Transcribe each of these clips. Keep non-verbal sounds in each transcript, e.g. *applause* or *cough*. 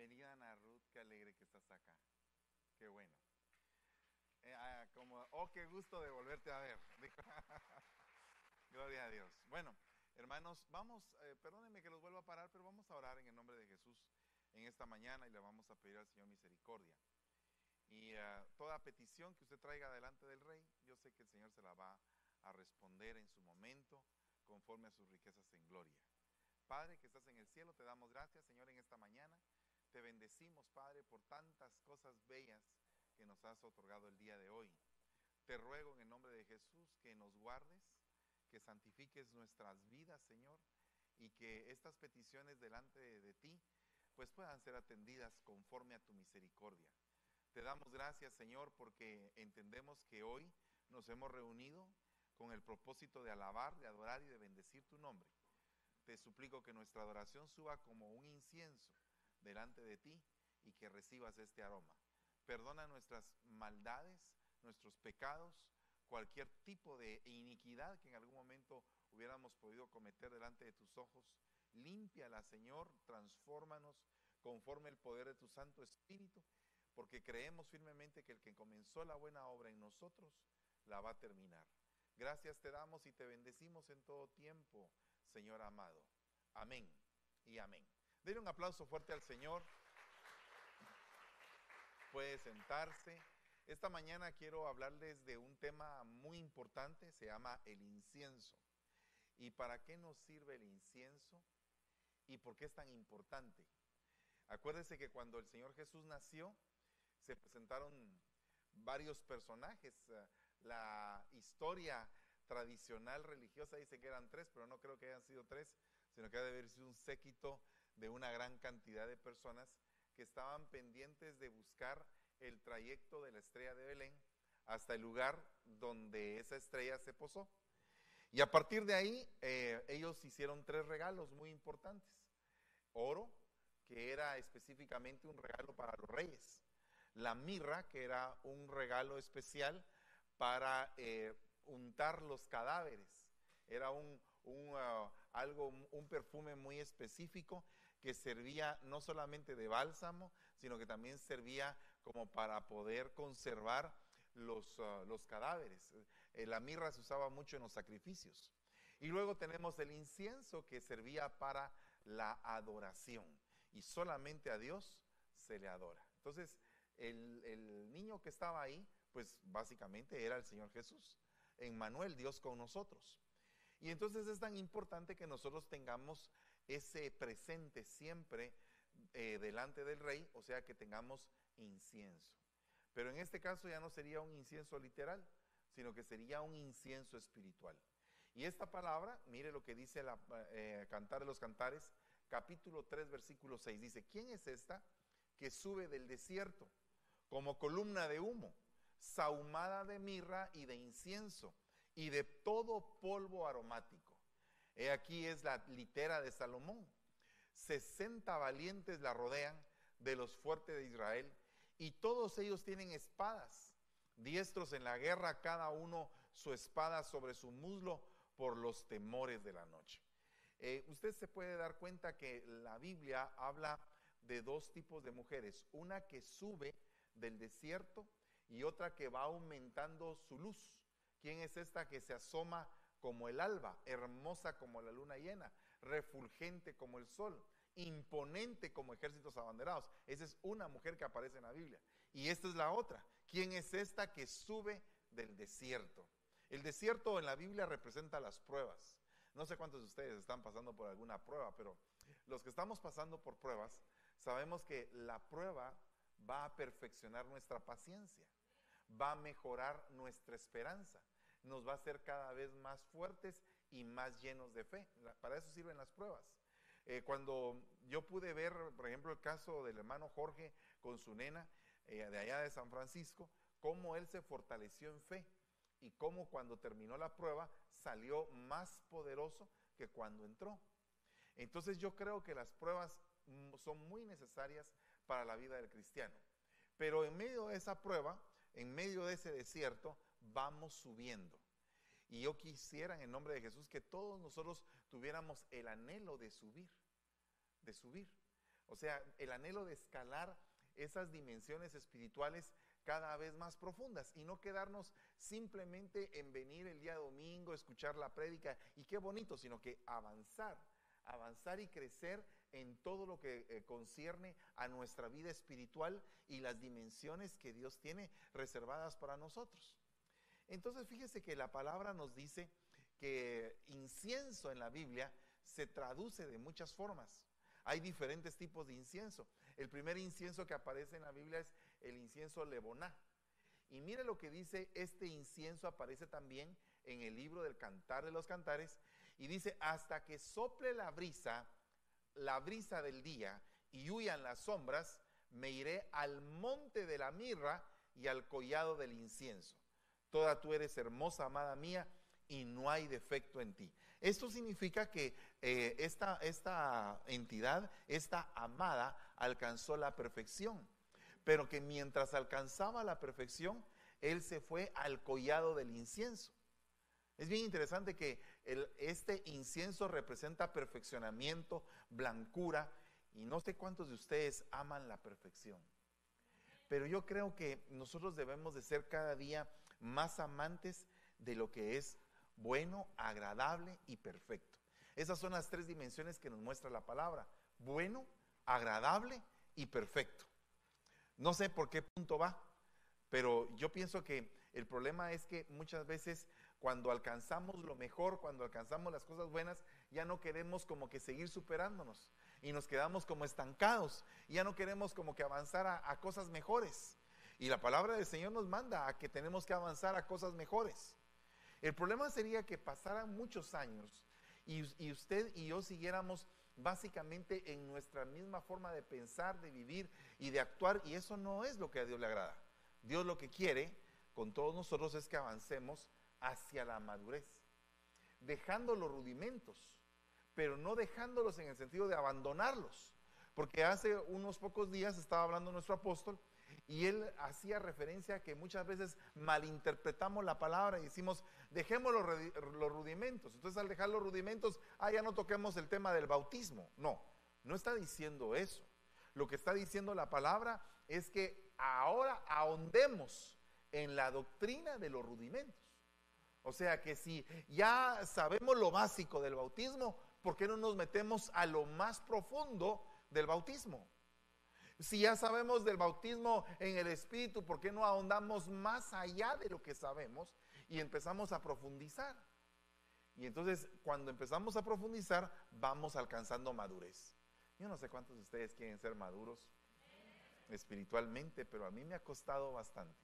Bienvenida Ana qué alegre que estás acá. Qué bueno. Eh, ah, como, oh, qué gusto de volverte a ver. *laughs* Gloria a Dios. Bueno, hermanos, vamos, eh, perdónenme que los vuelva a parar, pero vamos a orar en el nombre de Jesús en esta mañana y le vamos a pedir al Señor misericordia. Y ah, toda petición que usted traiga delante del Rey, yo sé que el Señor se la va a responder en su momento conforme a sus riquezas en gloria. Padre que estás en el cielo, te damos gracias, Señor, en esta mañana. Te bendecimos, Padre, por tantas cosas bellas que nos has otorgado el día de hoy. Te ruego en el nombre de Jesús que nos guardes, que santifiques nuestras vidas, Señor, y que estas peticiones delante de, ti pues puedan ser atendidas conforme a tu misericordia. Te damos gracias, Señor, porque entendemos que hoy nos hemos reunido con el propósito de alabar, de adorar y de bendecir tu nombre. Te suplico que nuestra adoración suba como un incienso delante de ti y que recibas este aroma. Perdona nuestras maldades, nuestros pecados, cualquier tipo de iniquidad que en algún momento hubiéramos podido cometer delante de tus ojos. Límpiala, Señor, transfórmanos conforme el poder de tu Santo Espíritu, porque creemos firmemente que el que comenzó la buena obra en nosotros la va a terminar. Gracias te damos y te bendecimos en todo tiempo, Señor amado. Amén y amén. Denle un aplauso fuerte al Señor. Puede sentarse. Esta mañana quiero hablarles de un tema muy importante, se llama el incienso. ¿Y para qué nos sirve el incienso? ¿Y por qué es tan importante? Acuérdense que cuando el Señor Jesús nació, se presentaron varios personajes. La historia tradicional religiosa dice que eran tres, pero no creo que hayan sido tres, sino que ha de haber sido un séquito de una gran cantidad de personas que estaban pendientes de buscar el trayecto de la estrella de Belén hasta el lugar donde esa estrella se posó. Y a partir de ahí, eh, ellos hicieron tres regalos muy importantes. Oro, que era específicamente un regalo para los reyes. La mirra, que era un regalo especial para eh, untar los cadáveres. Era un, uh, algo, un perfume muy específico que servía no solamente de bálsamo, sino que también servía como para poder conservar los, uh, los cadáveres. Eh, la mirra se usaba mucho en los sacrificios. Y luego tenemos el incienso que servía para la adoración. Y solamente a Dios se le adora. Entonces, el, el niño que estaba ahí, pues básicamente era el Señor Jesús. En Manuel, Dios con nosotros. Y entonces es tan importante que nosotros tengamos ese presente siempre eh, delante del rey, o sea que tengamos incienso. Pero en este caso ya no sería un incienso literal, sino que sería un incienso espiritual. Y esta palabra, mire lo que dice la eh, Cantar de los Cantares, capítulo 3, versículo 6, dice, ¿quién es esta que sube del desierto como columna de humo, sahumada de mirra y de incienso? y de todo polvo aromático. Aquí es la litera de Salomón. 60 valientes la rodean de los fuertes de Israel y todos ellos tienen espadas, diestros en la guerra, cada uno su espada sobre su muslo por los temores de la noche. Eh, usted se puede dar cuenta que la Biblia habla de dos tipos de mujeres, una que sube del desierto y otra que va aumentando su luz. ¿Quién es esta que se asoma como el alba, hermosa como la luna llena, refulgente como el sol, imponente como ejércitos abanderados? Esa es una mujer que aparece en la Biblia. Y esta es la otra. ¿Quién es esta que sube del desierto? El desierto en la Biblia representa las pruebas. No sé cuántos de ustedes están pasando por alguna prueba, pero los que estamos pasando por pruebas, sabemos que la prueba va a perfeccionar nuestra paciencia, va a mejorar nuestra esperanza nos va a hacer cada vez más fuertes y más llenos de fe. Para eso sirven las pruebas. Eh, cuando yo pude ver, por ejemplo, el caso del hermano Jorge con su nena eh, de allá de San Francisco, cómo él se fortaleció en fe y cómo cuando terminó la prueba salió más poderoso que cuando entró. Entonces yo creo que las pruebas son muy necesarias para la vida del cristiano. Pero en medio de esa prueba, en medio de ese desierto, vamos subiendo. Y yo quisiera en el nombre de Jesús que todos nosotros tuviéramos el anhelo de subir, de subir. O sea, el anhelo de escalar esas dimensiones espirituales cada vez más profundas y no quedarnos simplemente en venir el día domingo, escuchar la prédica y qué bonito, sino que avanzar, avanzar y crecer en todo lo que eh, concierne a nuestra vida espiritual y las dimensiones que Dios tiene reservadas para nosotros. Entonces fíjese que la palabra nos dice que incienso en la Biblia se traduce de muchas formas. Hay diferentes tipos de incienso. El primer incienso que aparece en la Biblia es el incienso leboná. Y mire lo que dice, este incienso aparece también en el libro del Cantar de los Cantares y dice, hasta que sople la brisa, la brisa del día y huyan las sombras, me iré al monte de la mirra y al collado del incienso. Toda tú eres hermosa, amada mía, y no hay defecto en ti. Esto significa que eh, esta, esta entidad, esta amada, alcanzó la perfección, pero que mientras alcanzaba la perfección, él se fue al collado del incienso. Es bien interesante que este incienso representa perfeccionamiento, blancura, y no sé cuántos de ustedes aman la perfección. Pero yo creo que nosotros debemos de ser cada día más amantes de lo que es bueno, agradable y perfecto. Esas son las tres dimensiones que nos muestra la palabra. Bueno, agradable y perfecto. No sé por qué punto va, pero yo pienso que el problema es que muchas veces cuando alcanzamos lo mejor, cuando alcanzamos las cosas buenas, ya no queremos como que seguir superándonos y nos quedamos como estancados. Ya no queremos como que avanzar a, cosas mejores. Y la palabra del Señor nos manda a que tenemos que avanzar a cosas mejores. El problema sería que pasaran muchos años y, y usted y yo siguiéramos básicamente en nuestra misma forma de pensar, de vivir y de actuar, y eso no es lo que a Dios le agrada. Dios lo que quiere con todos nosotros es que avancemos hacia la madurez, dejando los rudimentos, pero no dejándolos en el sentido de abandonarlos. Porque hace unos pocos días estaba hablando nuestro apóstol y él hacía referencia a que muchas veces malinterpretamos la palabra y decimos, dejemos los, rudimentos. Entonces al dejar los rudimentos, ah, ya no toquemos el tema del bautismo. No, no está diciendo eso. Lo que está diciendo la palabra es que ahora ahondemos en la doctrina de los rudimentos. O sea que si ya sabemos lo básico del bautismo, ¿por qué no nos metemos a lo más profundo del bautismo? Si ya sabemos del bautismo en el Espíritu, ¿por qué no ahondamos más allá de lo que sabemos y empezamos a profundizar? Y entonces cuando empezamos a profundizar, vamos alcanzando madurez. Yo no sé cuántos de ustedes quieren ser maduros espiritualmente, pero a mí me ha costado bastante.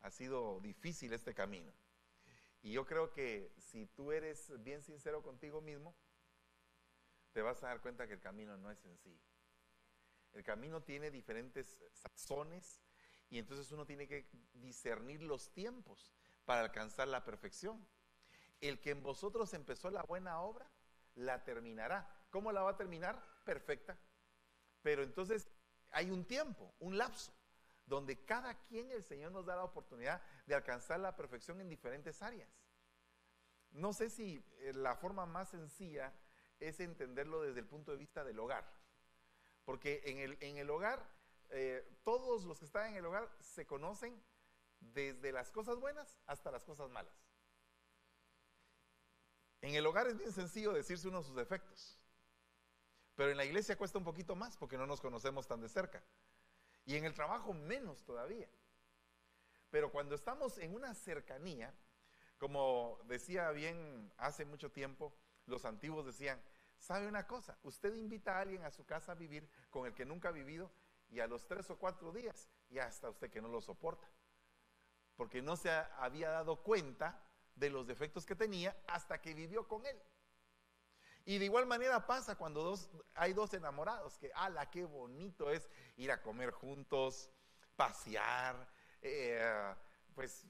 Ha sido difícil este camino. Y yo creo que si tú eres bien sincero contigo mismo, te vas a dar cuenta que el camino no es sencillo. El camino tiene diferentes sazones y entonces uno tiene que discernir los tiempos para alcanzar la perfección. El que en vosotros empezó la buena obra, la terminará. ¿Cómo la va a terminar? Perfecta. Pero entonces hay un tiempo, un lapso donde cada quien el Señor nos da la oportunidad de alcanzar la perfección en diferentes áreas. No sé si eh, la forma más sencilla es entenderlo desde el punto de vista del hogar, porque en el, en el hogar, eh, todos los que están en el hogar se conocen desde las cosas buenas hasta las cosas malas. En el hogar es bien sencillo decirse uno de sus defectos, pero en la iglesia cuesta un poquito más porque no nos conocemos tan de cerca. Y en el trabajo menos todavía. Pero cuando estamos en una cercanía, como decía bien hace mucho tiempo, los antiguos decían, ¿sabe una cosa? Usted invita a alguien a su casa a vivir con el que nunca ha vivido y a los tres o cuatro días ya está usted que no lo soporta. Porque no se había dado cuenta de los defectos que tenía hasta que vivió con él. Y de igual manera pasa cuando hay dos enamorados, que, ala, qué bonito es ir a comer juntos, pasear, eh, pues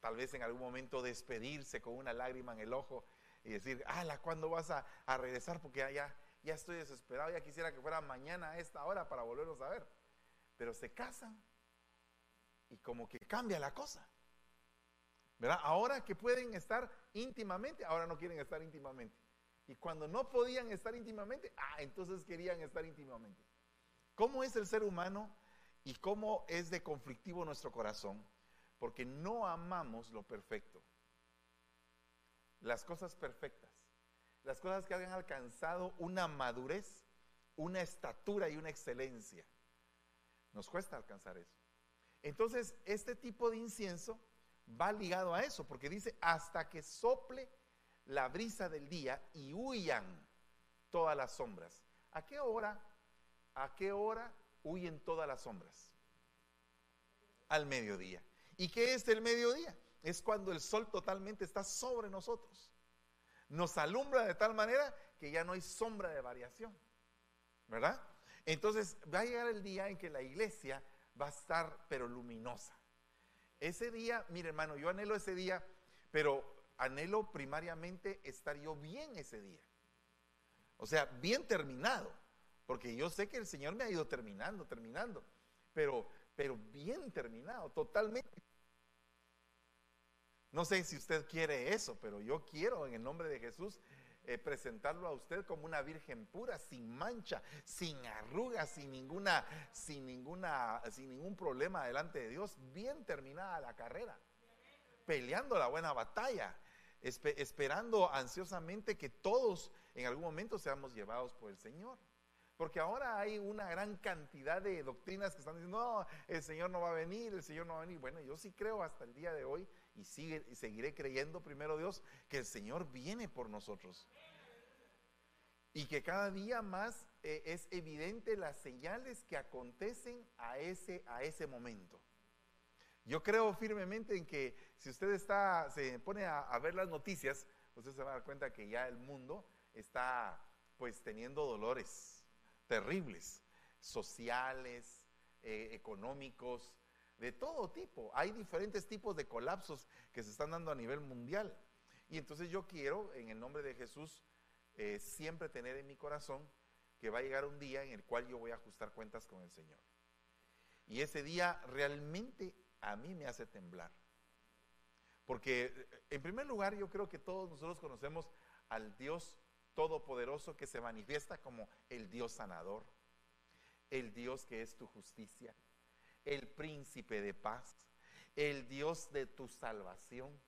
tal vez en algún momento despedirse con una lágrima en el ojo y decir, ala, ¿cuándo vas a, regresar? Porque ya, ya estoy desesperado, ya quisiera que fuera mañana a esta hora para volverlos a ver. Pero se casan y como que cambia la cosa. ¿Verdad? Ahora que pueden estar íntimamente, ahora no quieren estar íntimamente. Y cuando no podían estar íntimamente, ah, entonces querían estar íntimamente. ¿Cómo es el ser humano y cómo es de conflictivo nuestro corazón? Porque no amamos lo perfecto. Las cosas perfectas. Las cosas que hayan alcanzado una madurez, una estatura y una excelencia. Nos cuesta alcanzar eso. Entonces, este tipo de incienso va ligado a eso, porque dice, hasta que sople la brisa del día y huyan todas las sombras. ¿A qué hora? ¿A qué hora huyen todas las sombras? Al mediodía. ¿Y qué es el mediodía? Es cuando el sol totalmente está sobre nosotros. Nos alumbra de tal manera que ya no hay sombra de variación. ¿Verdad? Entonces va a llegar el día en que la iglesia va a estar pero luminosa. Ese día, mire hermano, yo anhelo ese día, pero anhelo primariamente estar yo bien ese día. O sea, bien terminado, porque yo sé que el Señor me ha ido terminando, terminando, pero, pero bien terminado, totalmente. No sé si usted quiere eso, pero yo quiero en el nombre de Jesús eh, presentarlo a usted como una virgen pura, sin mancha, sin arrugas, sin ninguna, sin ninguna, sin ningún problema delante de Dios, bien terminada la carrera, peleando la buena batalla, esperando ansiosamente que todos en algún momento seamos llevados por el Señor. Porque ahora hay una gran cantidad de doctrinas que están diciendo, no, el Señor no va a venir, el Señor no va a venir. Bueno, yo sí creo hasta el día de hoy y, sigue, y seguiré creyendo primero Dios que el Señor viene por nosotros. Y que cada día más eh, es evidente las señales que acontecen a ese, a ese momento. Yo creo firmemente en que si usted está, se pone a, ver las noticias, usted se va a dar cuenta que ya el mundo está pues teniendo dolores terribles, sociales, eh, económicos, de todo tipo. Hay diferentes tipos de colapsos que se están dando a nivel mundial. Y entonces yo quiero, en el nombre de Jesús, eh, siempre tener en mi corazón que va a llegar un día en el cual yo voy a ajustar cuentas con el Señor. Y ese día realmente a mí me hace temblar. Porque en primer lugar yo creo que todos nosotros conocemos al Dios todopoderoso que se manifiesta como el Dios sanador, el Dios que es tu justicia, el príncipe de paz, el Dios de tu salvación.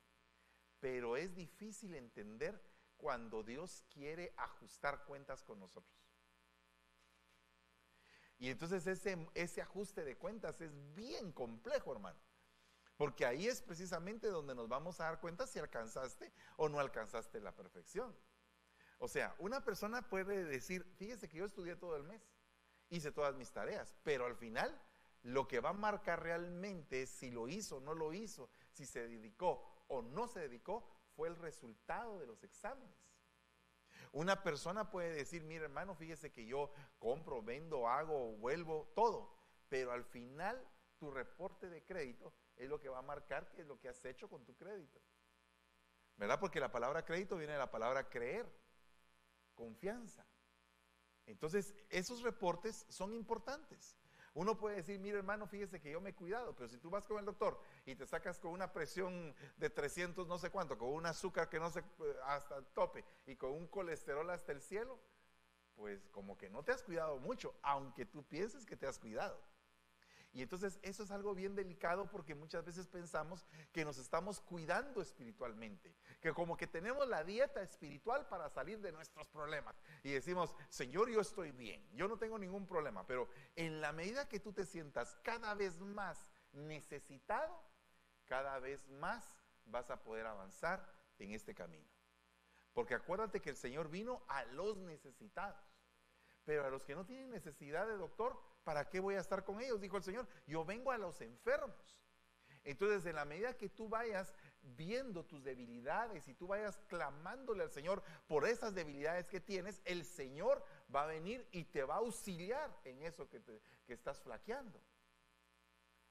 Pero es difícil entender cuando Dios quiere ajustar cuentas con nosotros. Y entonces ese, ese ajuste de cuentas es bien complejo, hermano. Porque ahí es precisamente donde nos vamos a dar cuenta si alcanzaste o no alcanzaste la perfección. O sea, una persona puede decir, fíjese que yo estudié todo el mes, hice todas mis tareas, pero al final lo que va a marcar realmente si lo hizo o no lo hizo, si se dedicó o no se dedicó, fue el resultado de los exámenes. Una persona puede decir, mire hermano, fíjese que yo compro, vendo, hago, vuelvo, todo, pero al final tu reporte de crédito es lo que va a marcar qué es lo que has hecho con tu crédito. ¿Verdad? Porque la palabra crédito viene de la palabra creer, confianza. Entonces, esos reportes son importantes. Uno puede decir, mire hermano, fíjese que yo me he cuidado, pero si tú vas con el doctor y te sacas con una presión de 300 no sé cuánto, con un azúcar que no sé hasta el tope y con un colesterol hasta el cielo, pues como que no te has cuidado mucho, aunque tú pienses que te has cuidado. Y entonces eso es algo bien delicado porque muchas veces pensamos que nos estamos cuidando espiritualmente, que como que tenemos la dieta espiritual para salir de nuestros problemas. Y decimos, Señor, yo estoy bien, yo no tengo ningún problema, pero en la medida que tú te sientas cada vez más necesitado, cada vez más vas a poder avanzar en este camino. Porque acuérdate que el Señor vino a los necesitados, pero a los que no tienen necesidad de doctor, ¿para qué voy a estar con ellos? Dijo el Señor, yo vengo a los enfermos. Entonces, en la medida que tú vayas viendo tus debilidades y tú vayas clamándole al Señor por esas debilidades que tienes, el Señor va a venir y te va a auxiliar en eso que, que estás flaqueando.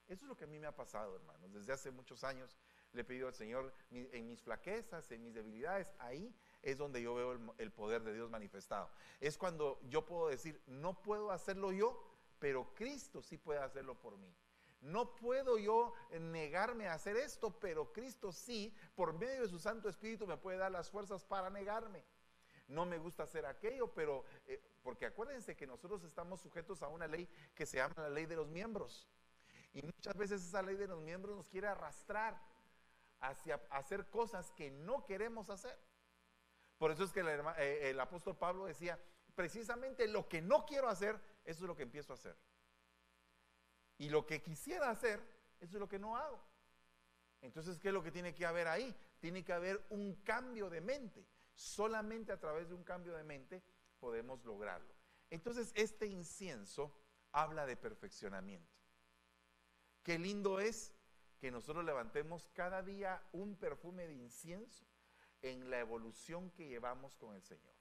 Eso es lo que a mí me ha pasado, hermanos. Desde hace muchos años le he pedido al Señor en mis flaquezas, en mis debilidades, ahí es donde yo veo el, el poder de Dios manifestado. Es cuando yo puedo decir, no puedo hacerlo yo, pero Cristo sí puede hacerlo por mí. No puedo yo negarme a hacer esto, pero Cristo sí, por medio de su Santo Espíritu, me puede dar las fuerzas para negarme. no me gusta hacer aquello, pero eh, porque acuérdense que nosotros estamos sujetos a una ley que se llama la ley de los miembros. Y muchas veces esa ley de los miembros nos quiere arrastrar hacia hacer cosas que no queremos hacer. Por eso es que el, eh, el apóstol Pablo decía, precisamente lo que no quiero hacer, eso es lo que empiezo a hacer. Y lo que quisiera hacer, eso es lo que no hago. Entonces, ¿qué es lo que tiene que haber ahí? Tiene que haber un cambio de mente. Solamente a través de un cambio de mente podemos lograrlo. Entonces, este incienso habla de perfeccionamiento. Qué lindo es que nosotros levantemos cada día un perfume de incienso en la evolución que llevamos con el Señor.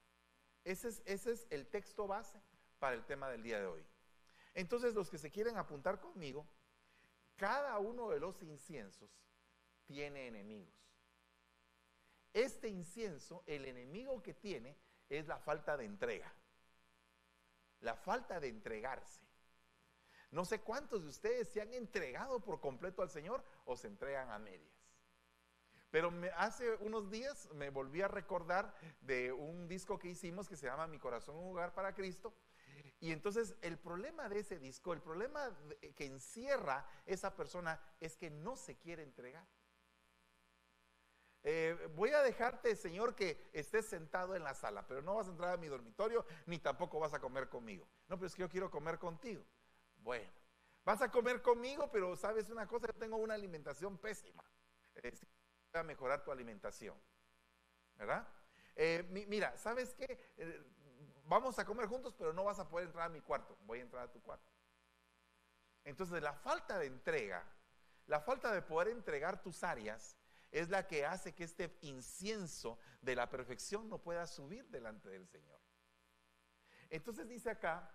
Ese es, ese es el texto base para el tema del día de hoy. Entonces, los que se quieren apuntar conmigo, cada uno de los inciensos tiene enemigos. Este incienso, el enemigo que tiene es la falta de entrega, la falta de entregarse. No sé cuántos de ustedes se han entregado por completo al Señor o se entregan a medias. Pero hace unos días me volví a recordar de un disco que hicimos que se llama Mi corazón un lugar para Cristo. Y entonces el problema de ese disco, el problema que encierra esa persona es que no se quiere entregar. Eh, voy a dejarte, Señor, que estés sentado en la sala, pero no vas a entrar a mi dormitorio ni tampoco vas a comer conmigo. No, pero es que yo quiero comer contigo. Bueno, vas a comer conmigo, pero sabes una cosa, yo tengo una alimentación pésima. Eh, a mejorar tu alimentación. ¿Verdad? Eh, mira, ¿sabes qué? Vamos a comer juntos, pero no vas a poder entrar a mi cuarto. Voy a entrar a tu cuarto. Entonces, la falta de entrega, la falta de poder entregar tus áreas, es la que hace que este incienso de la perfección no pueda subir delante del Señor. Entonces dice acá,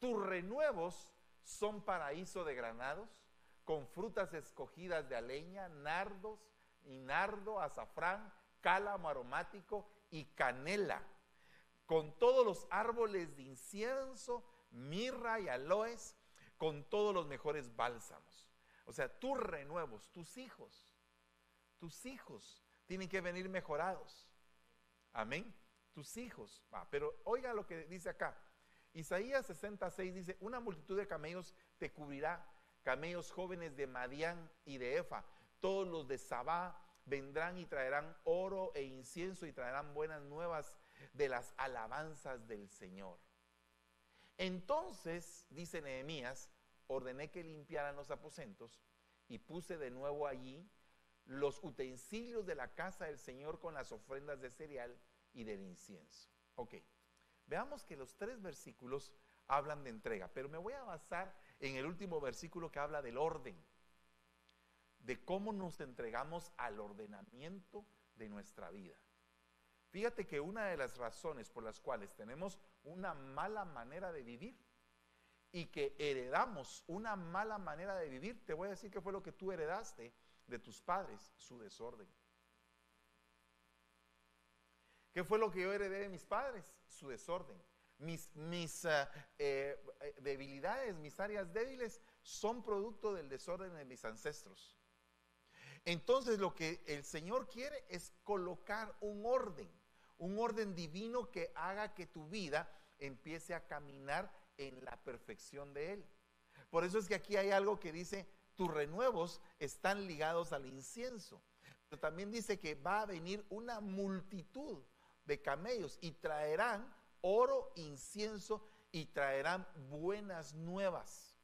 tus renuevos son paraíso de granados, con frutas escogidas de aleña, nardos y nardo, azafrán, cálamo aromático y canela, con todos los árboles de incienso, mirra y aloes, con todos los mejores bálsamos. O sea, tus renuevos, tus hijos, tus hijos tienen que venir mejorados. Amén. Tus hijos. pero oiga lo que dice acá. Isaías 66 dice, una multitud de camellos te cubrirá, camellos jóvenes de Madián y de Efa, todos los de Sabá vendrán y traerán oro e incienso y traerán buenas nuevas de las alabanzas del Señor. Entonces, dice Nehemías, ordené que limpiaran los aposentos y puse de nuevo allí los utensilios de la casa del Señor con las ofrendas de cereal y del incienso. Ok, veamos que los tres versículos hablan de entrega, pero me voy a basar en el último versículo que habla del orden, de cómo nos entregamos al ordenamiento de nuestra vida. Fíjate que una de las razones por las cuales tenemos una mala manera de vivir y que heredamos una mala manera de vivir, te voy a decir que fue lo que tú heredaste de tus padres su desorden. ¿Qué fue lo que yo heredé de mis padres? Su desorden. Mis, mis eh, eh, debilidades, mis áreas débiles son producto del desorden de mis ancestros. Entonces lo que el Señor quiere es colocar un orden, un orden divino que haga que tu vida empiece a caminar en la perfección de Él. Por eso es que aquí hay algo que dice, tus renuevos están ligados al incienso. Pero también dice que va a venir una multitud de camellos y traerán oro, incienso y traerán buenas nuevas.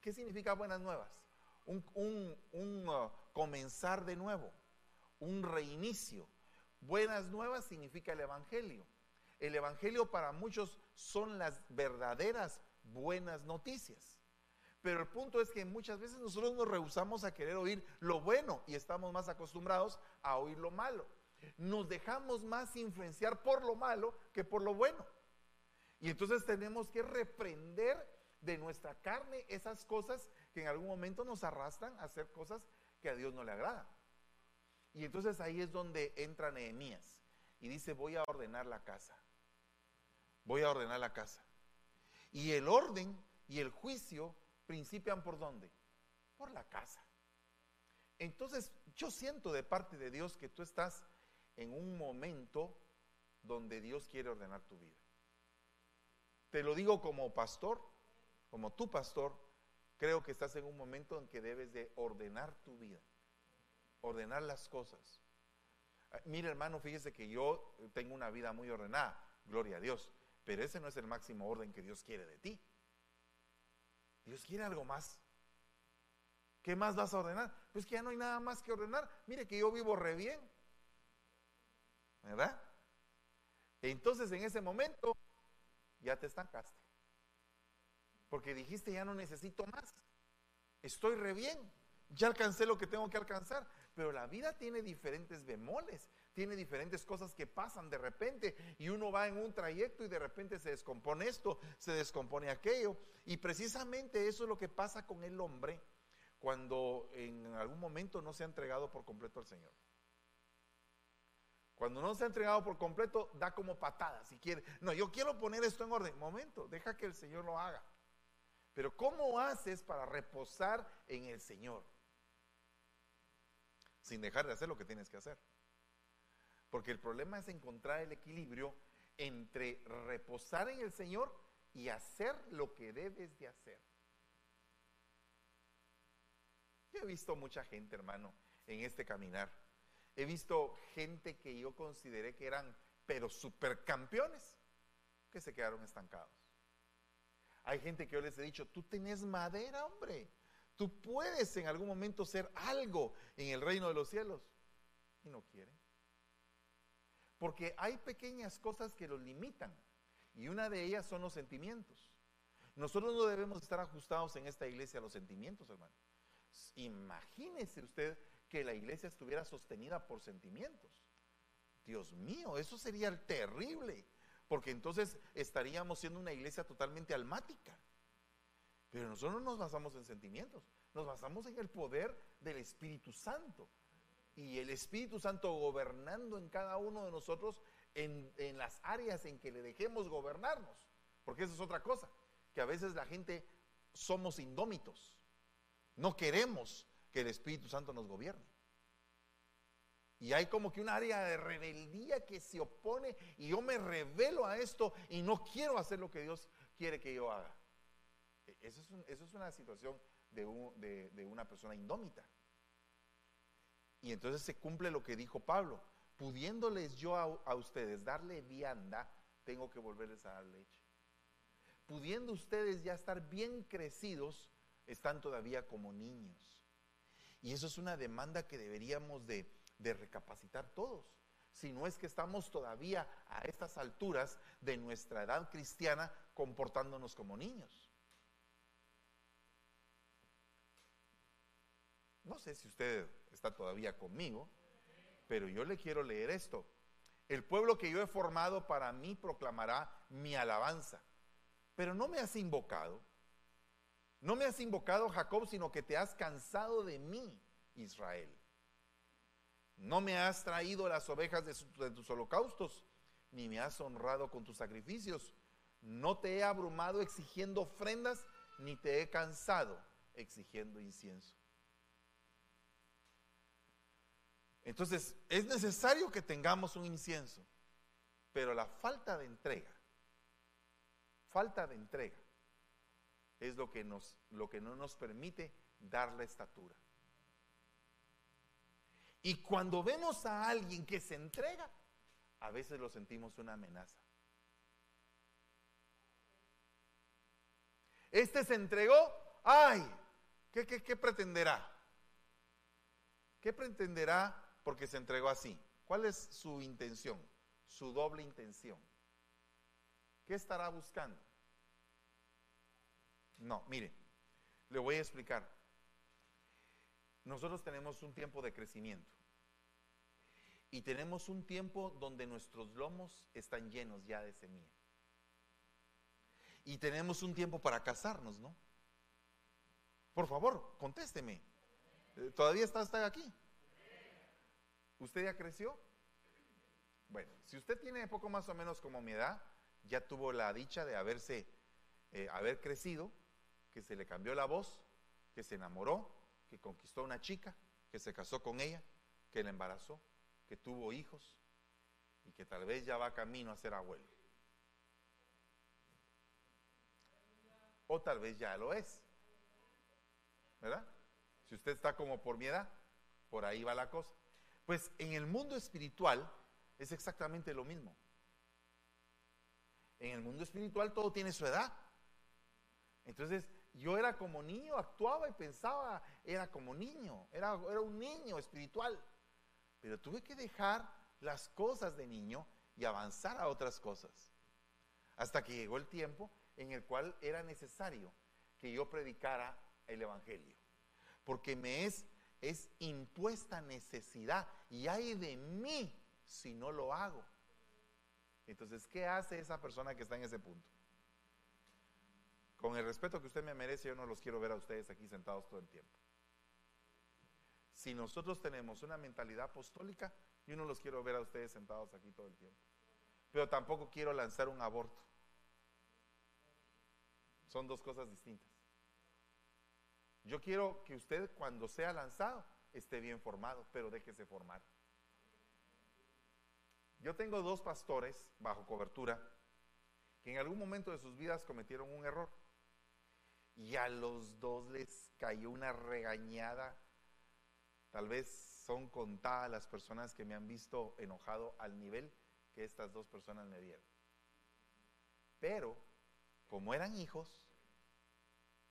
¿Qué significa buenas nuevas? Un, uh, comenzar de nuevo, un reinicio. Buenas nuevas significa el Evangelio. El Evangelio para muchos son las verdaderas buenas noticias. Pero el punto es que muchas veces nosotros nos rehusamos a querer oír lo bueno y estamos más acostumbrados a oír lo malo. Nos dejamos más influenciar por lo malo que por lo bueno. Y entonces tenemos que reprender de nuestra carne esas cosas que en algún momento nos arrastran a hacer cosas que a Dios no le agradan. Y entonces ahí es donde entra Nehemías y dice, voy a ordenar la casa. Voy a ordenar la casa. Y el orden y el juicio principian por dónde? Por la casa. Entonces, yo siento de parte de Dios que tú estás en un momento donde Dios quiere ordenar tu vida. Te lo digo como pastor, como tu pastor, creo que estás en un momento en que debes de ordenar tu vida, ordenar las cosas. Ah, mire hermano, fíjese que yo tengo una vida muy ordenada, gloria a Dios, pero ese no es el máximo orden que Dios quiere de ti. Dios quiere algo más. ¿Qué más vas a ordenar? Pues que ya no hay nada más que ordenar. Mire que yo vivo re bien. ¿Verdad? Entonces en ese momento ya te estancaste. Porque dijiste, ya no necesito más. Estoy re bien. Ya alcancé lo que tengo que alcanzar. Pero la vida tiene diferentes bemoles, tiene diferentes cosas que pasan de repente y uno va en un trayecto y de repente se descompone esto, se descompone aquello. Y precisamente eso es lo que pasa con el hombre cuando en algún momento no se ha entregado por completo al Señor. Cuando no se ha entregado por completo, da como patada si quiere. No, yo quiero poner esto en orden. Momento, deja que el Señor lo haga. Pero ¿cómo haces para reposar en el Señor? Sin dejar de hacer lo que tienes que hacer. Porque el problema es encontrar el equilibrio entre reposar en el Señor y hacer lo que debes de hacer. Yo he visto mucha gente, hermano, en este caminar He visto gente que yo consideré que eran, pero supercampeones, que se quedaron estancados. Hay gente que yo les he dicho, tú tenés madera, hombre. Tú puedes en algún momento ser algo en el reino de los cielos. Y no quieren. Porque hay pequeñas cosas que los limitan. Y una de ellas son los sentimientos. Nosotros no debemos estar ajustados en esta iglesia a los sentimientos, hermano. Imagínese usted que la iglesia estuviera sostenida por sentimientos. Dios mío, eso sería terrible, porque entonces estaríamos siendo una iglesia totalmente almática. Pero nosotros no nos basamos en sentimientos, nos basamos en el poder del Espíritu Santo. Y el Espíritu Santo gobernando en cada uno de nosotros en, en las áreas en que le dejemos gobernarnos. Porque eso es otra cosa, que a veces la gente somos indómitos. No queremos que el Espíritu Santo nos gobierne. Y hay como que un área de rebeldía que se opone y yo me revelo a esto y no quiero hacer lo que Dios quiere que yo haga. E, eso es, una situación de, una persona indómita. Y entonces se cumple lo que dijo Pablo. Pudiéndoles yo a, a ustedes darle vianda, tengo que volverles a dar leche. Pudiendo ustedes ya estar bien crecidos, están todavía como niños. Y eso es una demanda que deberíamos de, recapacitar todos. Si no es que estamos todavía a estas alturas de nuestra edad cristiana comportándonos como niños. No sé si usted está todavía conmigo, pero yo le quiero leer esto. El pueblo que yo he formado para mí proclamará mi alabanza, pero no me has invocado. No me has invocado Jacob, sino que te has cansado de mí, Israel. No me has traído las ovejas de, tus holocaustos, ni me has honrado con tus sacrificios. No te he abrumado exigiendo ofrendas, ni te he cansado exigiendo incienso. Entonces, es necesario que tengamos un incienso, pero la falta de entrega, falta de entrega, es lo que, nos, lo que no nos permite dar la estatura. Y cuando vemos a alguien que se entrega, a veces lo sentimos una amenaza. Este se entregó, ay, ¿qué, qué, qué pretenderá? ¿Qué pretenderá porque se entregó así? ¿Cuál es su intención? Su doble intención. ¿Qué estará buscando? No, mire, le voy a explicar. Nosotros tenemos un tiempo de crecimiento y tenemos un tiempo donde nuestros lomos están llenos ya de semilla. Y tenemos un tiempo para casarnos, ¿no? Por favor, contésteme. Eh, ¿Todavía está, está aquí? ¿Usted ya creció? Bueno, si usted tiene poco más o menos como mi edad, ya tuvo la dicha de haberse, eh, haber crecido, que se le cambió la voz, que se enamoró, que conquistó a una chica, que se casó con ella, que la embarazó, que tuvo hijos. y que tal vez ya va camino a ser abuelo. O tal vez ya lo es. ¿Verdad? Si usted está como por mi edad, por ahí va la cosa. Pues en el mundo espiritual es exactamente lo mismo. En el mundo espiritual todo tiene su edad. Entonces, yo era como niño, actuaba y pensaba, era como niño, era, era un niño espiritual. Pero tuve que dejar las cosas de niño y avanzar a otras cosas. Hasta que llegó el tiempo en el cual era necesario que yo predicara el Evangelio. Porque me es, es impuesta necesidad y hay de mí si no lo hago. Entonces, ¿qué hace esa persona que está en ese punto? Con el respeto que usted me merece, yo no los quiero ver a ustedes aquí sentados todo el tiempo. Si nosotros tenemos una mentalidad apostólica, yo no los quiero ver a ustedes sentados aquí todo el tiempo. Pero tampoco quiero lanzar un aborto. Son dos cosas distintas. Yo quiero que usted cuando sea lanzado esté bien formado, pero déjese formar. Yo tengo dos pastores bajo cobertura que en algún momento de sus vidas cometieron un error y a los dos les cayó una regañada. Tal vez son contadas las personas que me han visto enojado al nivel que estas dos personas me vieron. Pero, como eran hijos,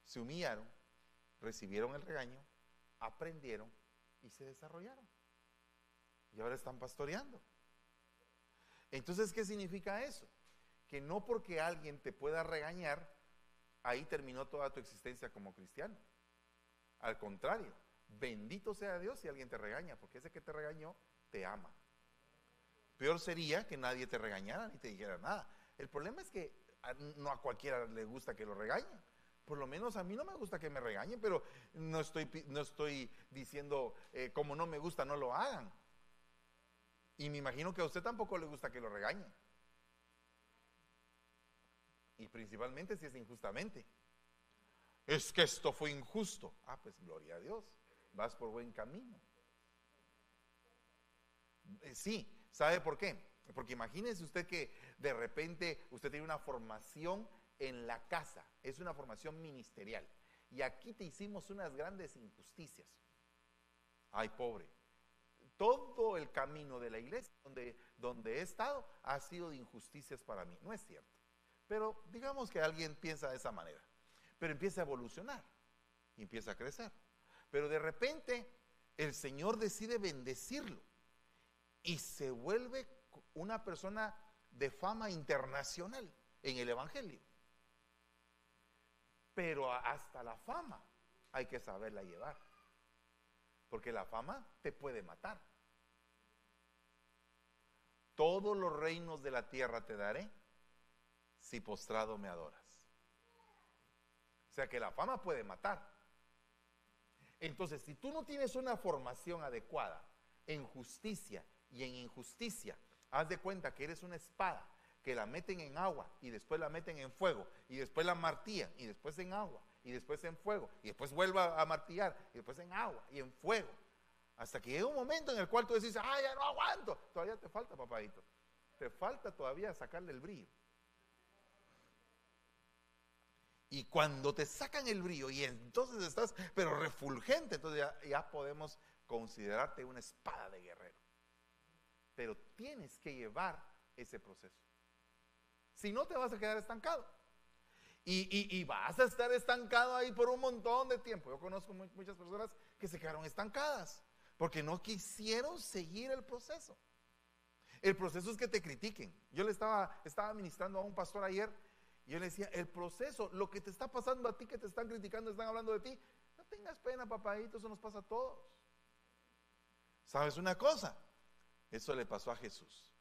se humillaron, recibieron el regaño, aprendieron y se desarrollaron. Y ahora están pastoreando. Entonces, ¿qué significa eso? Que no porque alguien te pueda regañar, ahí terminó toda tu existencia como cristiano. Al contrario, bendito sea Dios si alguien te regaña, porque ese que te regañó te ama. Peor sería que nadie te regañara ni te dijera nada. El problema es que no a cualquiera le gusta que lo regañen. Por lo menos a mí no me gusta que me regañen, pero no estoy, no estoy diciendo eh, como no me gusta, no lo hagan. Y me imagino que a usted tampoco le gusta que lo regañen. Y principalmente si es injustamente. Es que esto fue injusto. Ah, pues gloria a Dios. Vas por buen camino. Eh, sí, ¿sabe por qué? Porque imagínese usted que de repente usted tiene una formación en la casa, es una formación ministerial. Y aquí te hicimos unas grandes injusticias. Ay, pobre. Todo el camino de la iglesia donde, donde he estado ha sido de injusticias para mí. No es cierto. Pero digamos que alguien piensa de esa manera. Pero empieza a evolucionar y empieza a crecer. Pero de repente el Señor decide bendecirlo y se vuelve una persona de fama internacional en el Evangelio. Pero hasta la fama hay que saberla llevar. Porque la fama te puede matar. Todos los reinos de la tierra te daré si postrado me adoras. O sea que la fama puede matar. Entonces, si tú no tienes una formación adecuada en justicia y en injusticia, haz de cuenta que eres una espada que la meten en agua y después la meten en fuego y después la martillan y después en agua y después en fuego y después vuelva a martillar y después en agua y en fuego. Hasta que llega un momento en el cual tú dices, ay, ya no aguanto. Todavía te falta, papadito. Te falta todavía sacarle el brillo. Y cuando te sacan el brillo y entonces estás, pero refulgente, entonces ya, podemos considerarte una espada de guerrero. Pero tienes que llevar ese proceso. Si no, te vas a quedar estancado. Y, vas a estar estancado ahí por un montón de tiempo. Yo conozco muchas personas que se quedaron estancadas porque no quisieron seguir el proceso. El proceso es que te critiquen. Yo le estaba, estaba ministrando a un pastor ayer yo le decía, el proceso, lo que te está pasando a ti, que te están criticando, están hablando de ti, no tengas pena, papadito, eso nos pasa a todos. ¿Sabes una cosa? Eso le pasó a Jesús.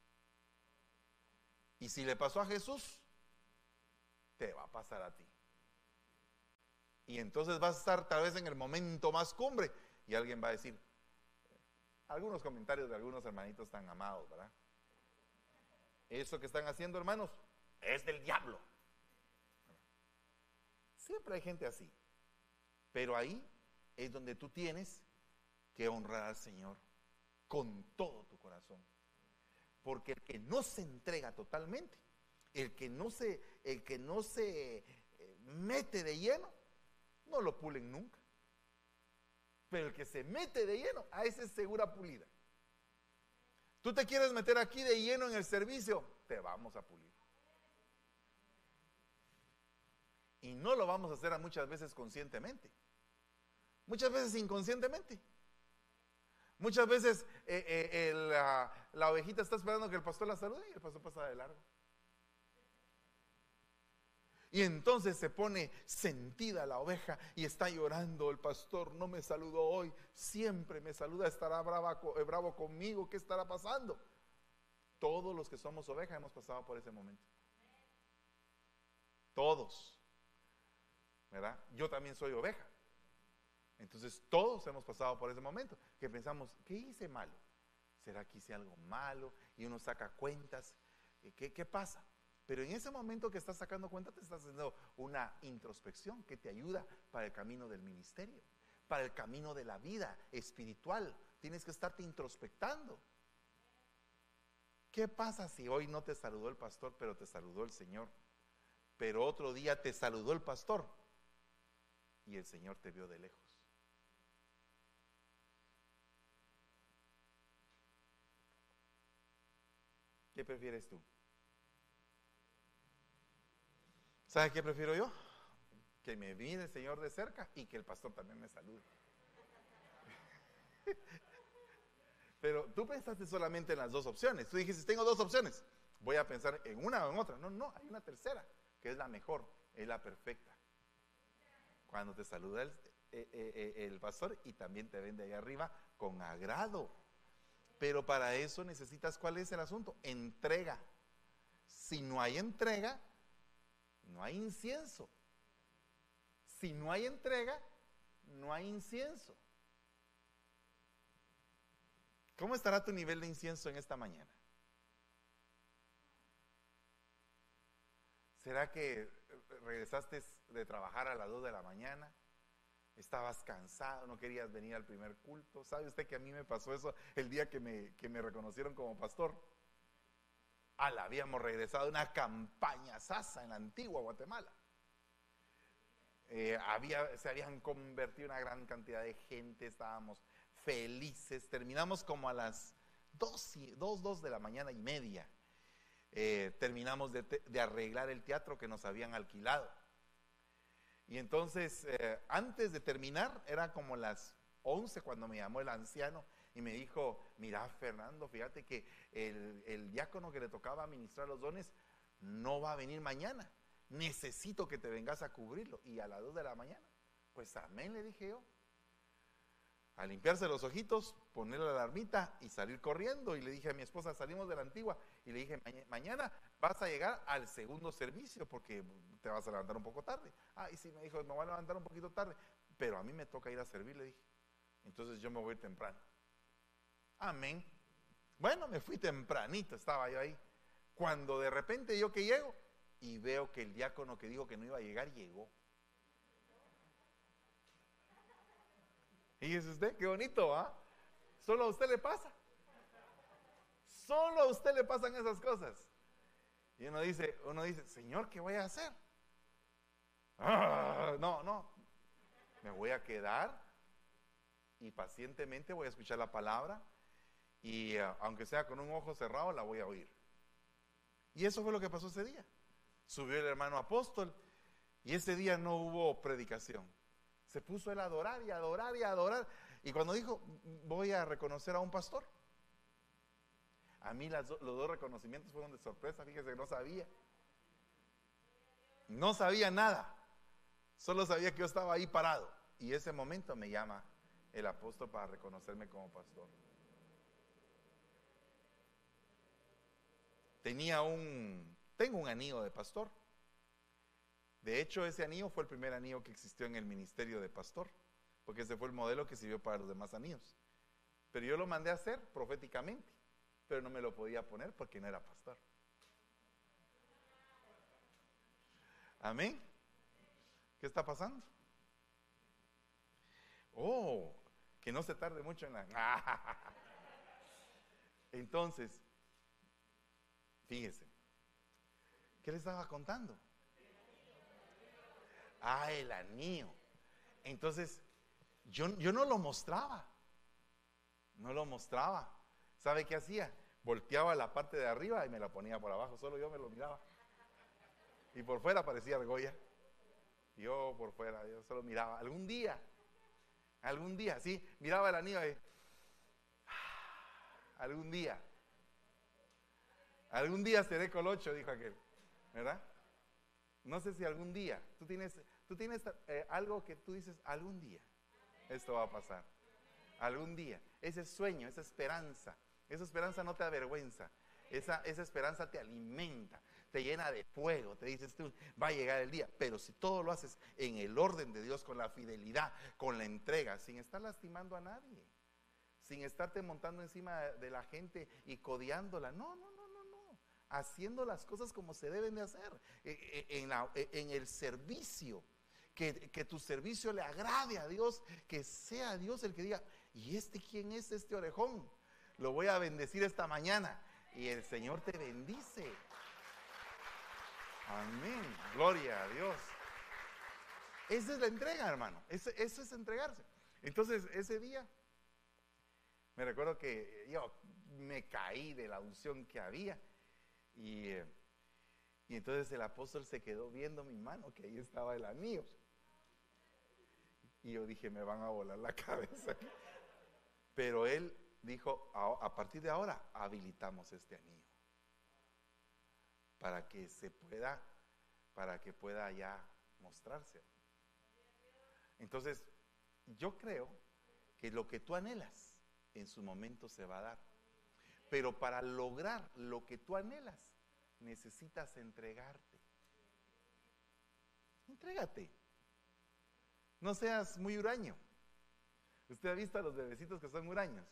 Y si le pasó a Jesús, te va a pasar a ti. Y entonces vas a estar tal vez en el momento más cumbre y alguien va a decir, algunos comentarios de algunos hermanitos tan amados, ¿verdad? Eso que están haciendo, hermanos, es del diablo. Siempre hay gente así. Pero ahí es donde tú tienes que honrar al Señor con todo tu corazón. Porque el que no se entrega totalmente, el que no se, el que no se eh, mete de lleno, no lo pulen nunca. Pero el que se mete de lleno, a ese es segura pulida. Tú te quieres meter aquí de lleno en el servicio, te vamos a pulir. Y no lo vamos a hacer muchas veces conscientemente. Muchas veces inconscientemente. Muchas veces eh, eh, la, la ovejita está esperando que el pastor la salude y el pastor pasa de largo. Y entonces se pone sentida la oveja y está llorando. El pastor no me saludó hoy, siempre me saluda, estará eh, bravo conmigo, ¿qué estará pasando? Todos los que somos oveja hemos pasado por ese momento. Todos. ¿Verdad? Yo también soy oveja. Entonces todos hemos pasado por ese momento que pensamos, ¿qué hice malo? ¿Será que hice algo malo? Y uno saca cuentas. ¿Qué, qué pasa? Pero en ese momento que estás sacando cuenta, te estás haciendo una introspección que te ayuda para el camino del ministerio, para el camino de la vida espiritual. Tienes que estarte introspectando. ¿Qué pasa si hoy no te saludó el pastor, pero te saludó el Señor? Pero otro día te saludó el pastor y el Señor te vio de lejos. ¿Qué prefieres tú? ¿Sabes qué prefiero yo? Que me mire el Señor de cerca y que el pastor también me salude. *laughs* Pero tú pensaste solamente en las dos opciones. Tú dijiste, tengo dos opciones. Voy a pensar en una o en otra. No, no, hay una tercera, que es la mejor, es la perfecta. Cuando te saluda el, eh, eh, eh, pastor y también te ven de ahí arriba con agrado. Pero para eso necesitas, ¿cuál es el asunto? Entrega. Si no hay entrega, no hay incienso. Si no hay entrega, no hay incienso. ¿Cómo estará tu nivel de incienso en esta mañana? ¿Será que regresaste de trabajar a las 2 de la mañana? Estabas cansado, no querías venir al primer culto. ¿Sabe usted que a mí me pasó eso el día que me, que me reconocieron como pastor? habíamos regresado de una campaña sasa en la antigua Guatemala. Eh, había, se habían convertido una gran cantidad de gente, estábamos felices. Terminamos como a las 2, 2, de la mañana y media. Eh, terminamos de, arreglar el teatro que nos habían alquilado. Y entonces, eh, antes de terminar, era como las 11 cuando me llamó el anciano y me dijo, mira Fernando, fíjate que el, diácono que le tocaba administrar los dones no va a venir mañana. Necesito que te vengas a cubrirlo. Y a las 2 de la mañana, pues amén, le dije yo. A limpiarse los ojitos, poner la alarmita y salir corriendo. Y le dije a mi esposa, salimos de la antigua. Y le dije, mañana vas a llegar al segundo servicio porque te vas a levantar un poco tarde. Ah, y sí, me dijo, me voy a levantar un poquito tarde. Pero a mí me toca ir a servir, le dije. Entonces yo me voy temprano. Amén. Bueno, me fui tempranito, estaba yo ahí. Cuando de repente yo que llego y veo que el diácono que dijo que no iba a llegar llegó. Dice usted, qué bonito, ¿ah? Solo a usted le pasa. Solo a usted le pasan esas cosas. Y uno dice, uno dice, Señor, ¿qué voy a hacer? Ah, no, no. Me voy a quedar y pacientemente voy a escuchar la palabra y eh, aunque sea con un ojo cerrado, la voy a oír. Y eso fue lo que pasó ese día. Subió el hermano apóstol y ese día no hubo predicación. Se puso él a adorar y adorar y adorar. Y cuando dijo, voy a reconocer a un pastor, a mí los dos reconocimientos fueron de sorpresa, fíjese que no sabía. No sabía nada. Solo sabía que yo estaba ahí parado. Y ese momento me llama el apóstol para reconocerme como pastor. tenía un, tengo un anillo de pastor. De hecho, ese anillo fue el primer anillo que existió en el ministerio de pastor, porque ese fue el modelo que sirvió para los demás anillos. Pero yo lo mandé a hacer proféticamente, pero no me lo podía poner porque no era pastor. Amén. ¿Qué está pasando? Oh, que no se tarde mucho en la... *laughs* Entonces, Fíjese. ¿Qué le estaba contando? Ah, el anillo. Entonces, yo, yo no lo mostraba. No lo mostraba. ¿Sabe qué hacía? Volteaba la parte de arriba y me la ponía por abajo. Solo yo me lo miraba. Y por fuera parecía argolla. Yo por fuera, yo solo miraba. Algún día, algún día, sí, miraba el anillo y, *sighs* algún día, algún día seré colocho, dijo aquel, ¿verdad? No sé si algún día, tú tienes, tú tienes eh, algo que tú dices, algún día, esto va a pasar, algún día, ese sueño, esa esperanza, esa esperanza no te avergüenza, esa, esa esperanza te alimenta, te llena de fuego, te dices tú, va a llegar el día. Pero si todo lo haces en el orden de Dios, con la fidelidad, con la entrega, sin estar lastimando a nadie, sin estarte montando encima de la gente y no, no, no, no, haciendo las cosas como se deben de hacer, e, e, en, e, en el servicio. Que, que, tu servicio le agrade a Dios, que sea Dios el que diga, ¿y este quién es este orejón? Lo voy a bendecir esta mañana. Y el Señor te bendice. Amén. Gloria a Dios. Esa es la entrega, hermano. Eso, es entregarse. Entonces, ese día, me recuerdo que yo me caí de la unción que había. Y, y entonces el apóstol se quedó viendo mi mano, que ahí estaba el anillo. Y yo dije, me van a volar la *laughs* cabeza. Pero él dijo, a partir de ahora habilitamos este anillo para que se pueda, para que pueda ya mostrarse. Entonces, yo creo que lo que tú anhelas en su momento se va a dar. Pero para lograr lo que tú anhelas, necesitas entregarte. Entrégate. No seas muy huraño. Usted ha visto a los bebecitos que son huraños.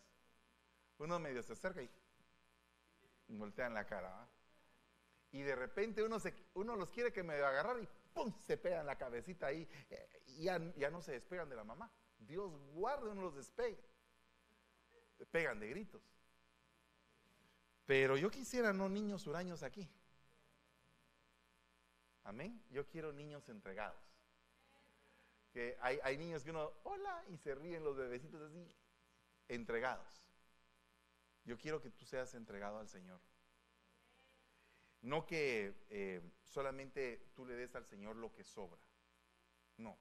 Uno medio se acerca y voltean la cara y de repente uno, uno los quiere que me agarrar y ¡pum! se pegan la cabecita ahí eh, y ya, ya, no se despegan de la mamá. Dios guarde, uno los despega. Pegan de gritos. Pero yo quisiera no niños huraños aquí. Amén. Yo quiero niños entregados. Que hay, hay niños que uno, hola, y se ríen los bebecitos así, entregados. Yo quiero que tú seas entregado al Señor. No que eh, solamente tú le des al Señor lo que sobra. No,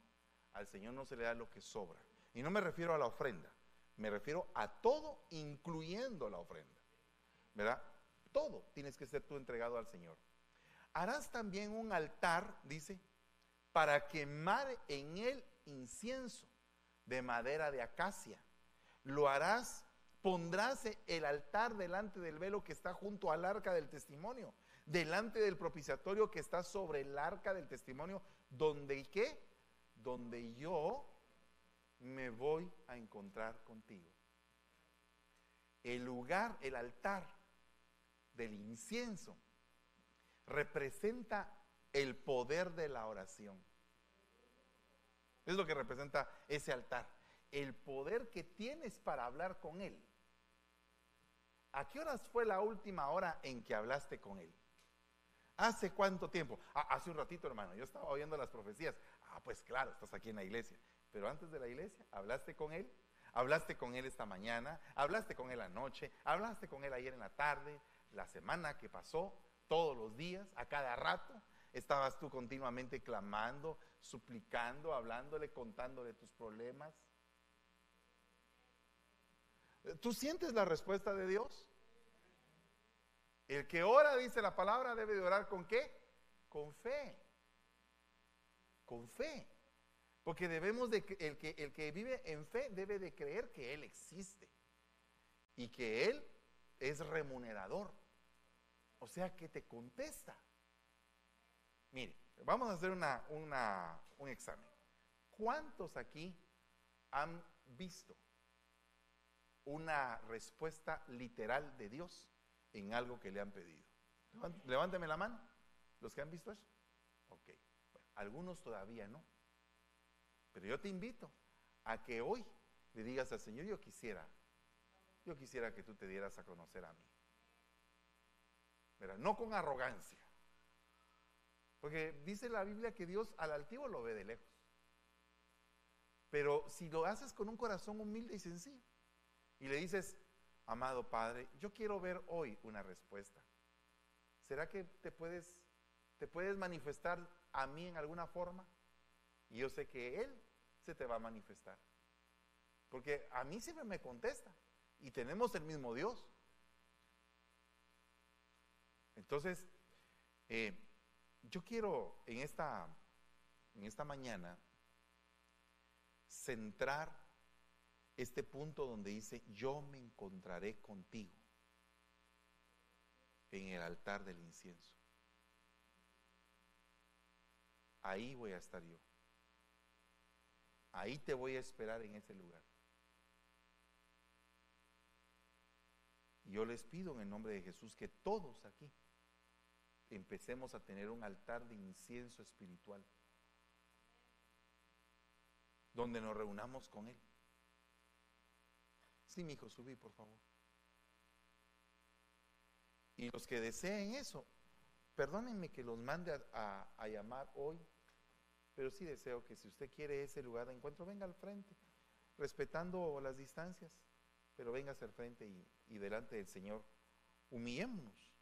al Señor no se le da lo que sobra. Y no me refiero a la ofrenda, me refiero a todo, incluyendo la ofrenda. ¿Verdad? Todo tienes que ser tú entregado al Señor. Harás también un altar, dice, para quemar en él incienso de madera de acacia. Lo harás, pondrás el altar delante del velo que está junto al arca del testimonio delante del propiciatorio que está sobre el arca del testimonio, donde qué? Donde yo me voy a encontrar contigo. El lugar, el altar del incienso representa el poder de la oración. Es lo que representa ese altar. El poder que tienes para hablar con Él. ¿A qué horas fue la última hora en que hablaste con Él? ¿Hace cuánto tiempo? Ah, hace un ratito, hermano. Yo estaba oyendo las profecías. Ah, pues claro, estás aquí en la iglesia. Pero antes de la iglesia, ¿hablaste con él? ¿Hablaste con él esta mañana? ¿Hablaste con él anoche? ¿Hablaste con él ayer en la tarde? ¿La semana que pasó? ¿Todos los días? ¿A cada rato? ¿Estabas tú continuamente clamando, suplicando, hablándole, contándole tus problemas? ¿Tú sientes la respuesta de Dios? El que ora, dice la palabra, debe de orar con qué? Con fe. Con fe. Porque debemos de el que el que vive en fe debe de creer que él existe y que él es remunerador. O sea que te contesta. Mire, vamos a hacer una, un examen. ¿Cuántos aquí han visto una respuesta literal de Dios en algo que le han pedido. Levánteme la mano, los que han visto eso. Ok, algunos todavía no. Pero yo te invito a que hoy le digas al Señor, yo quisiera, yo quisiera que tú te dieras a conocer a mí. No con arrogancia. Porque dice la Biblia que Dios al altivo lo ve de lejos. Pero si lo haces con un corazón humilde y sencillo y le dices, amado Padre, yo quiero ver hoy una respuesta. ¿Será que te puedes, te puedes manifestar a mí en alguna forma? Y yo sé que Él se te va a manifestar. Porque a mí siempre me contesta. Y tenemos el mismo Dios. Entonces, eh, yo quiero en esta, en esta mañana centrar este punto donde dice, yo me encontraré contigo en el altar del incienso. Ahí voy a estar yo. Ahí te voy a esperar en ese lugar. Yo les pido en el nombre de Jesús que todos aquí empecemos a tener un altar de incienso espiritual, donde nos reunamos con Él. Sí, mi hijo, subí, por favor. Y los que deseen eso, perdónenme que los mande a, llamar hoy, pero sí deseo que si usted quiere ese lugar de encuentro, venga al frente, respetando las distancias, pero venga al frente y, y delante del Señor, humillémonos.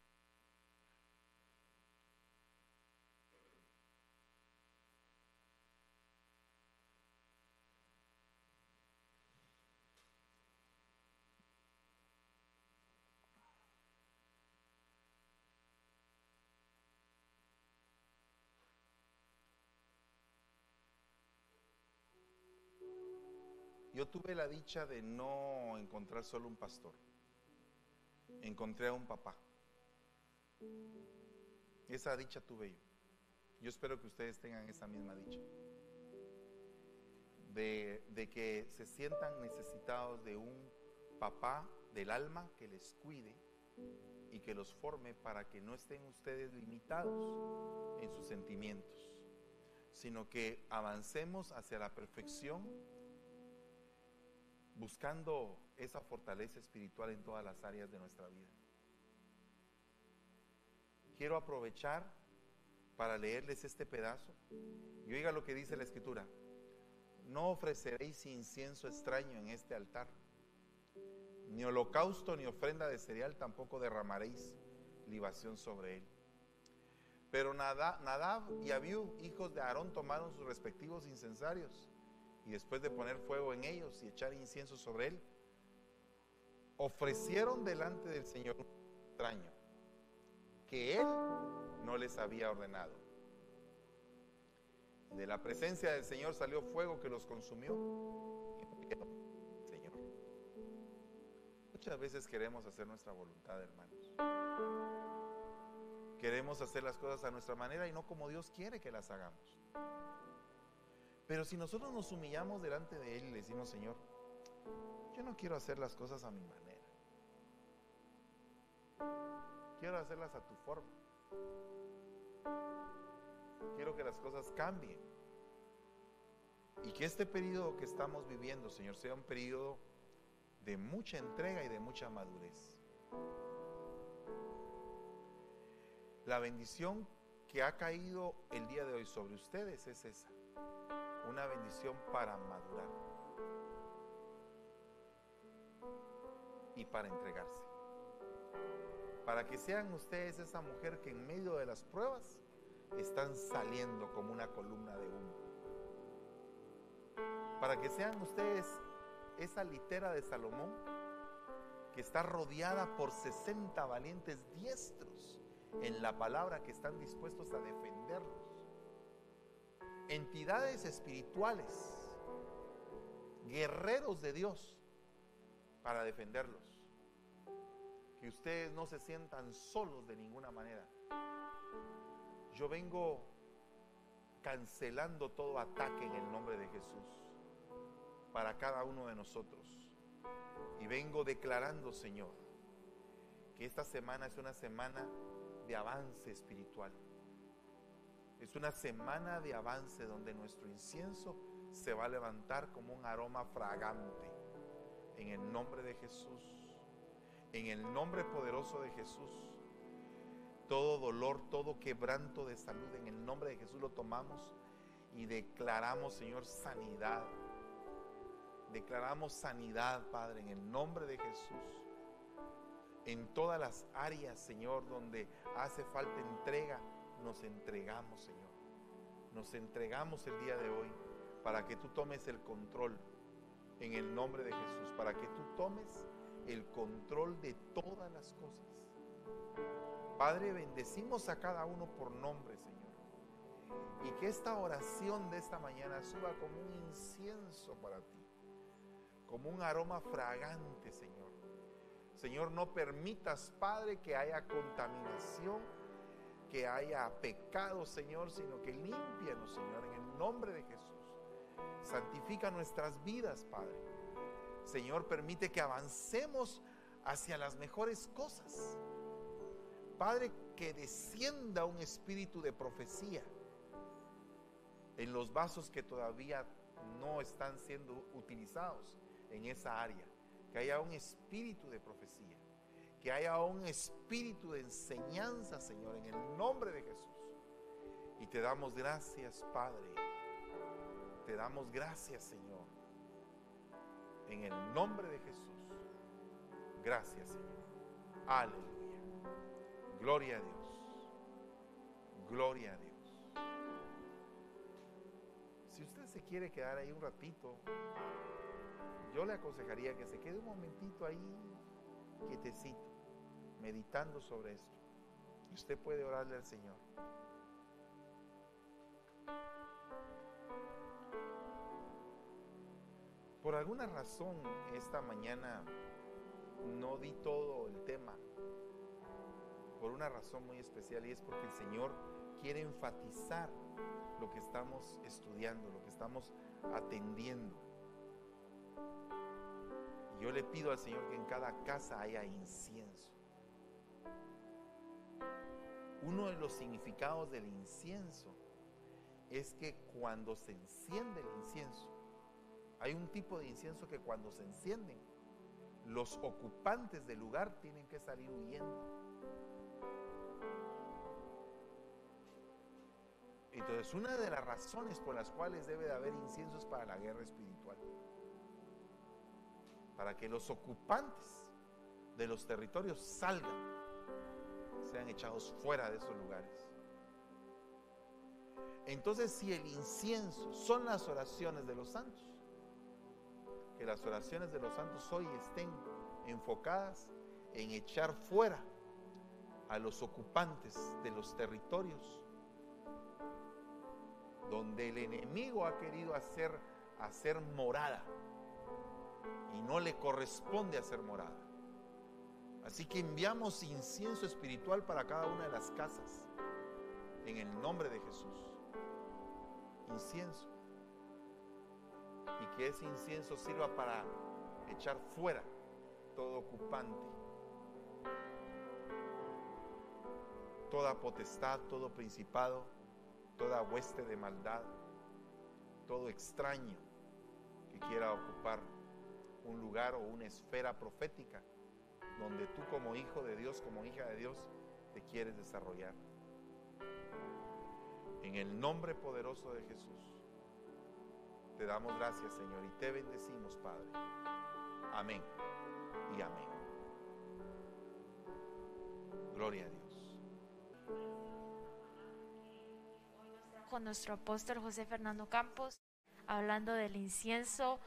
Yo tuve la dicha de no encontrar solo un pastor. Encontré a un papá. Esa dicha tuve yo. Yo espero que ustedes tengan esa misma dicha. De, que se sientan necesitados de un papá del alma que les cuide y que los forme para que no estén ustedes limitados en sus sentimientos, sino que avancemos hacia la perfección buscando esa fortaleza espiritual en todas las áreas de nuestra vida. Quiero aprovechar para leerles este pedazo y oiga lo que dice la escritura. No ofreceréis incienso extraño en este altar, ni holocausto ni ofrenda de cereal tampoco derramaréis libación sobre él. Pero Nadab y Abiú, hijos de Aarón, tomaron sus respectivos incensarios y después de poner fuego en ellos y echar incienso sobre él, ofrecieron delante del Señor un extraño que él no les había ordenado. De la presencia del Señor salió fuego que los consumió. Señor. Muchas veces queremos hacer nuestra voluntad, hermanos. Queremos hacer las cosas a nuestra manera y no como Dios quiere que las hagamos. Pero si nosotros nos humillamos delante de Él y le decimos, Señor, yo no quiero hacer las cosas a mi manera. Quiero hacerlas a tu forma. Quiero que las cosas cambien. Y que este periodo que estamos viviendo, Señor, sea un periodo de mucha entrega y de mucha madurez. La bendición que ha caído el día de hoy sobre ustedes es esa una bendición para madurar y para entregarse. Para que sean ustedes esa mujer que en medio de las pruebas están saliendo como una columna de humo. Para que sean ustedes esa litera de Salomón que está rodeada por 60 valientes diestros en la palabra que están dispuestos a defenderlos entidades espirituales, guerreros de Dios, para defenderlos. Que ustedes no se sientan solos de ninguna manera. Yo vengo cancelando todo ataque en el nombre de Jesús para cada uno de nosotros. Y vengo declarando, Señor, que esta semana es una semana de avance espiritual es una semana de avance donde nuestro incienso se va a levantar como un aroma fragante. En el nombre de Jesús. En el nombre poderoso de Jesús. todo dolor, todo quebranto de salud, en el nombre de Jesús lo tomamos y declaramos, Señor, sanidad. Declaramos sanidad, Padre, en el nombre de Jesús. En todas las áreas, Señor, donde hace falta entrega, nos entregamos, Señor. Nos entregamos el día de hoy para que tú tomes el control en el nombre de Jesús, para que tú tomes el control de todas las cosas. Padre, bendecimos a cada uno por nombre, Señor. Y que esta oración de esta mañana suba como un incienso para ti, como un aroma fragante, Señor. Señor, no permitas, Padre, que haya contaminación, que haya pecado, Señor, sino que límpianos, Señor, en el nombre de Jesús. Santifica nuestras vidas, Padre. Señor, permite que avancemos hacia las mejores cosas. Padre, que descienda un espíritu de profecía en los vasos que todavía no están siendo utilizados en esa área. Que haya un espíritu de profecía. Que haya un espíritu de enseñanza, Señor, en el nombre de Jesús. Y te damos gracias, Padre. Te damos gracias, Señor. En el nombre de Jesús. Gracias, Señor. Aleluya. Gloria a Dios. Gloria a Dios. Si usted se quiere quedar ahí un ratito, yo le aconsejaría que se quede un momentito ahí, quietecito, meditando sobre esto. Usted puede orarle al Señor. Por alguna razón esta mañana no di todo el tema. Por una razón muy especial y es porque el Señor quiere enfatizar lo que estamos estudiando, lo que estamos atendiendo. Y yo le pido al Señor que en cada casa haya incienso. Uno de los significados del incienso es que cuando se enciende el incienso, hay un tipo de incienso que cuando se encienden, los ocupantes del lugar tienen que salir huyendo. Entonces, una de las razones por las cuales debe de haber inciensos para la guerra espiritual. Para que los ocupantes de los territorios salgan, sean echados fuera de esos lugares. Entonces, si el incienso son las oraciones de los santos, que las oraciones de los santos hoy estén enfocadas en echar fuera a los ocupantes de los territorios donde el enemigo ha querido hacer, hacer morada y no le corresponde hacer morada. Así que enviamos incienso espiritual para cada una de las casas en el nombre de Jesús. Incienso. Y que ese incienso sirva para echar fuera todo ocupante, toda potestad, todo principado toda hueste de maldad, todo extraño que quiera ocupar un lugar o una esfera profética donde tú como hijo de Dios, como hija de Dios, te quieres desarrollar. En el nombre poderoso de Jesús, te damos gracias Señor y te bendecimos Padre. Amén y amén. Gloria a Dios. con nuestro apóstol José Fernando Campos, hablando del incienso.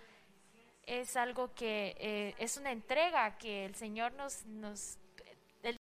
Es algo que eh, es una entrega que el Señor nos, nos